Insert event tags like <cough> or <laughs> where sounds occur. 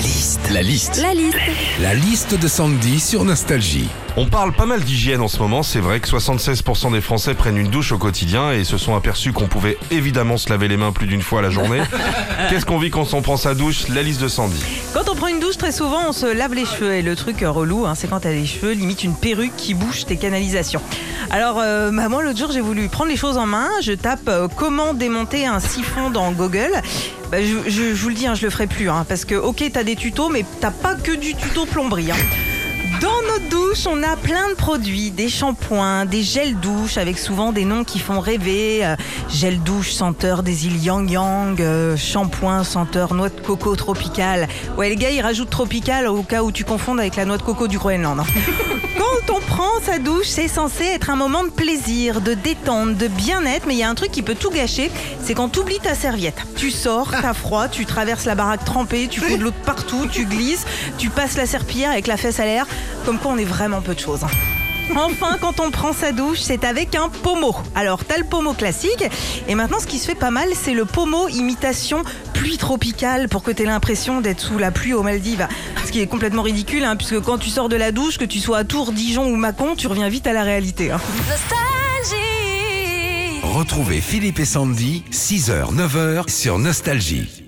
La liste. La liste. La liste. La liste de Sandy sur Nostalgie. On parle pas mal d'hygiène en ce moment, c'est vrai que 76% des Français prennent une douche au quotidien et se sont aperçus qu'on pouvait évidemment se laver les mains plus d'une fois à la journée. <laughs> Qu'est-ce qu'on vit quand on prend sa douche? La liste de Sandy. Quand on prend une douche, très souvent, on se lave les cheveux. Et le truc relou, hein, c'est quand t'as les cheveux, limite une perruque qui bouche tes canalisations. Alors, euh, bah, moi, l'autre jour, j'ai voulu prendre les choses en main. Je tape euh, comment démonter un siphon dans Google. Bah, je, vous le dis, hein, je le ferai plus. hein, parce que, ok, t'as des tutos, mais t'as pas que du tuto plomberie. hein. Douche, on a plein de produits, des shampoings, des gels douche avec souvent des noms qui font rêver. euh, gel douche senteur des îles Yang Yang, euh, shampoing senteur noix de coco tropicale. Ouais, les gars, ils rajoutent tropical au cas où tu confondes avec la noix de coco du Groenland. hein. <laughs> Quand on prend sa douche, c'est censé être un moment de plaisir, de détente, de bien-être, mais il y a un truc qui peut tout gâcher, c'est quand tu oublies ta serviette. Tu sors, t'as froid, tu traverses la baraque trempée, tu fous de l'eau partout, tu glisses, tu passes la serpillière avec la fesse à l'air, comme quoi on est vraiment peu de choses. hein. Enfin, quand on prend sa douche, c'est avec un pommeau. Alors, t'as le pommeau classique, et maintenant, ce qui se fait pas mal, c'est le pommeau imitation pluie tropicale pour que t'aies l'impression d'être sous la pluie aux Maldives. Ce qui est complètement ridicule, hein, puisque quand tu sors de la douche, que tu sois à Tours, Dijon ou Mâcon, tu reviens vite à la réalité. hein. Nostalgie. Retrouvez Philippe et Sandy, 6h, 9h sur Nostalgie.